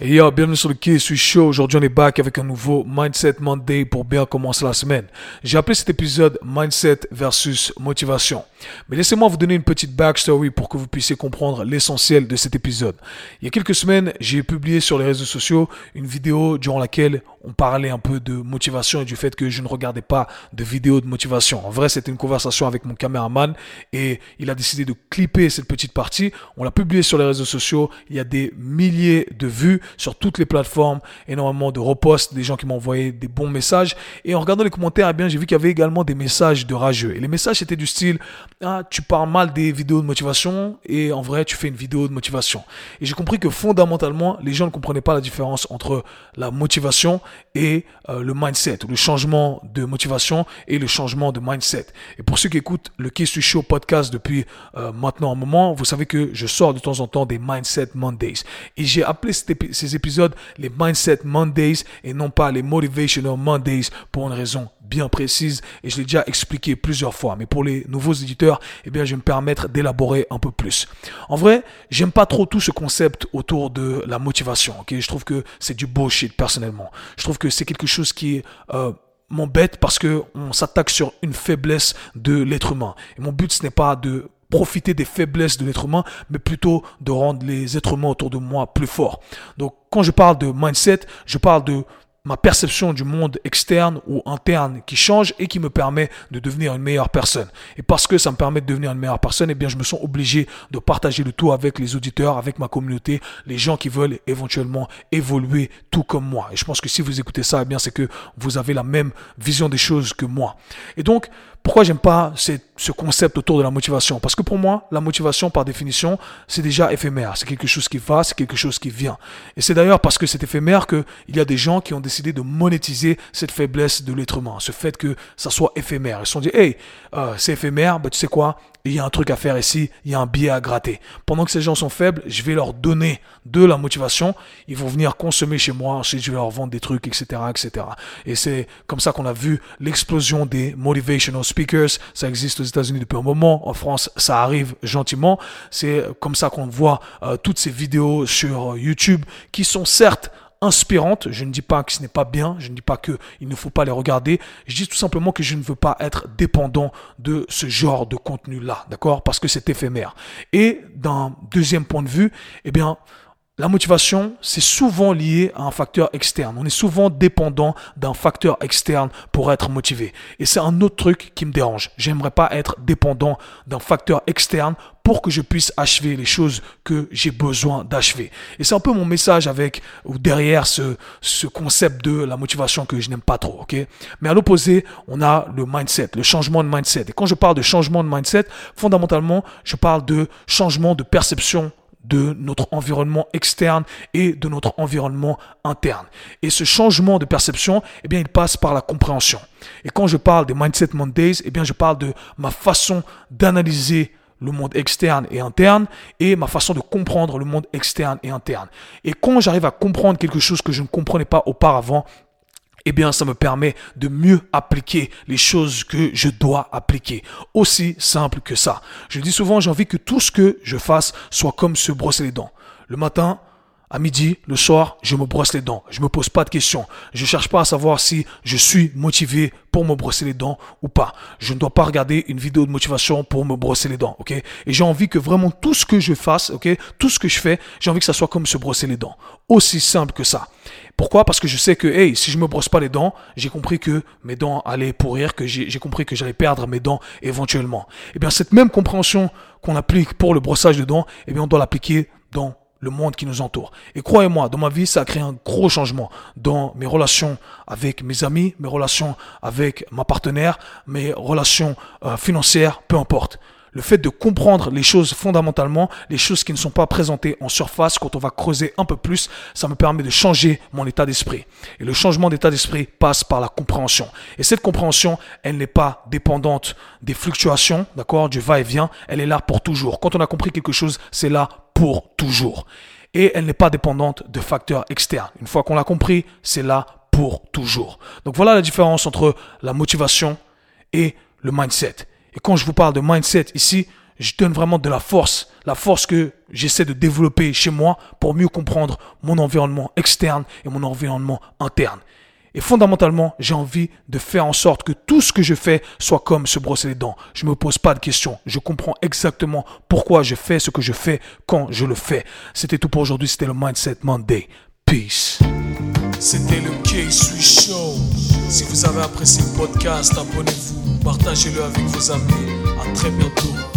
Et yo, bienvenue sur le Quai suis Show. Aujourd'hui, on est back avec un nouveau Mindset Monday pour bien commencer la semaine. J'ai appelé cet épisode Mindset versus motivation. Mais laissez-moi vous donner une petite backstory pour que vous puissiez comprendre l'essentiel de cet épisode. Il y a quelques semaines, j'ai publié sur les réseaux sociaux une vidéo durant laquelle on parlait un peu de motivation et du fait que je ne regardais pas de vidéos de motivation. En vrai, c'était une conversation avec mon caméraman et il a décidé de clipper cette petite partie. On l'a publié sur les réseaux sociaux. Il y a des milliers de vues sur toutes les plateformes, énormément de reposts, des gens qui m'ont envoyé des bons messages. Et en regardant les commentaires, eh bien, j'ai vu qu'il y avait également des messages de rageux. Et les messages étaient du style, ah, tu parles mal des vidéos de motivation et en vrai, tu fais une vidéo de motivation. Et j'ai compris que fondamentalement, les gens ne comprenaient pas la différence entre la motivation et euh, le mindset, le changement de motivation et le changement de mindset. Et pour ceux qui écoutent le Kiss Show podcast depuis euh, maintenant un moment, vous savez que je sors de temps en temps des Mindset Mondays. Et j'ai appelé ces épisodes les Mindset Mondays et non pas les Motivational Mondays pour une raison bien précise et je l'ai déjà expliqué plusieurs fois. Mais pour les nouveaux éditeurs, eh bien, je vais me permettre d'élaborer un peu plus. En vrai, j'aime pas trop tout ce concept autour de la motivation. Ok, je trouve que c'est du bullshit personnellement. Je trouve que c'est quelque chose qui euh, m'embête parce que on s'attaque sur une faiblesse de l'être humain. Et mon but, ce n'est pas de profiter des faiblesses de l'être humain, mais plutôt de rendre les êtres humains autour de moi plus forts. Donc, quand je parle de mindset, je parle de ma perception du monde externe ou interne qui change et qui me permet de devenir une meilleure personne. Et parce que ça me permet de devenir une meilleure personne, eh bien, je me sens obligé de partager le tout avec les auditeurs, avec ma communauté, les gens qui veulent éventuellement évoluer tout comme moi. Et je pense que si vous écoutez ça, eh bien, c'est que vous avez la même vision des choses que moi. Et donc, pourquoi j'aime pas ce concept autour de la motivation? Parce que pour moi, la motivation, par définition, c'est déjà éphémère. C'est quelque chose qui va, c'est quelque chose qui vient. Et c'est d'ailleurs parce que c'est éphémère qu'il y a des gens qui ont décidé de monétiser cette faiblesse de l'être humain, ce fait que ça soit éphémère. Ils se sont dit, hey, euh, c'est éphémère, bah, tu sais quoi il y a un truc à faire ici, il y a un billet à gratter. Pendant que ces gens sont faibles, je vais leur donner de la motivation. Ils vont venir consommer chez moi. Ensuite, je vais leur vendre des trucs, etc., etc. Et c'est comme ça qu'on a vu l'explosion des motivational speakers. Ça existe aux États-Unis depuis un moment. En France, ça arrive gentiment. C'est comme ça qu'on voit euh, toutes ces vidéos sur YouTube qui sont certes inspirantes. Je ne dis pas que ce n'est pas bien, je ne dis pas qu'il ne faut pas les regarder. Je dis tout simplement que je ne veux pas être dépendant de ce genre de contenu-là, d'accord? Parce que c'est éphémère. Et d'un deuxième point de vue, eh bien, la motivation, c'est souvent lié à un facteur externe. On est souvent dépendant d'un facteur externe pour être motivé. Et c'est un autre truc qui me dérange. J'aimerais pas être dépendant d'un facteur externe pour que je puisse achever les choses que j'ai besoin d'achever. Et c'est un peu mon message avec ou derrière ce, ce concept de la motivation que je n'aime pas trop, ok? Mais à l'opposé, on a le mindset, le changement de mindset. Et quand je parle de changement de mindset, fondamentalement, je parle de changement de perception de notre environnement externe et de notre environnement interne. Et ce changement de perception, eh bien, il passe par la compréhension. Et quand je parle des Mindset Mondays, eh bien, je parle de ma façon d'analyser le monde externe et interne et ma façon de comprendre le monde externe et interne. Et quand j'arrive à comprendre quelque chose que je ne comprenais pas auparavant, eh bien, ça me permet de mieux appliquer les choses que je dois appliquer. Aussi simple que ça. Je dis souvent, j'ai envie que tout ce que je fasse soit comme se brosser les dents. Le matin, à midi, le soir, je me brosse les dents. Je me pose pas de questions. Je cherche pas à savoir si je suis motivé pour me brosser les dents ou pas. Je ne dois pas regarder une vidéo de motivation pour me brosser les dents, ok? Et j'ai envie que vraiment tout ce que je fasse, ok? Tout ce que je fais, j'ai envie que ça soit comme se brosser les dents. Aussi simple que ça. Pourquoi? Parce que je sais que, hey, si je me brosse pas les dents, j'ai compris que mes dents allaient pourrir, que j'ai compris que j'allais perdre mes dents éventuellement. Eh bien, cette même compréhension qu'on applique pour le brossage de dents, eh bien, on doit l'appliquer dans le monde qui nous entoure. Et croyez-moi, dans ma vie, ça a créé un gros changement dans mes relations avec mes amis, mes relations avec ma partenaire, mes relations euh, financières, peu importe. Le fait de comprendre les choses fondamentalement, les choses qui ne sont pas présentées en surface, quand on va creuser un peu plus, ça me permet de changer mon état d'esprit. Et le changement d'état d'esprit passe par la compréhension. Et cette compréhension, elle n'est pas dépendante des fluctuations, d'accord, du va-et-vient, elle est là pour toujours. Quand on a compris quelque chose, c'est là pour toujours. Et elle n'est pas dépendante de facteurs externes. Une fois qu'on l'a compris, c'est là pour toujours. Donc voilà la différence entre la motivation et le mindset. Et quand je vous parle de mindset ici, je donne vraiment de la force, la force que j'essaie de développer chez moi pour mieux comprendre mon environnement externe et mon environnement interne. Et fondamentalement, j'ai envie de faire en sorte que tout ce que je fais soit comme se brosser les dents. Je ne me pose pas de questions. Je comprends exactement pourquoi je fais ce que je fais quand je le fais. C'était tout pour aujourd'hui. C'était le Mindset Monday. Peace. C'était le K-Swiss Show. Si vous avez apprécié le podcast, abonnez-vous, partagez-le avec vos amis. À très bientôt.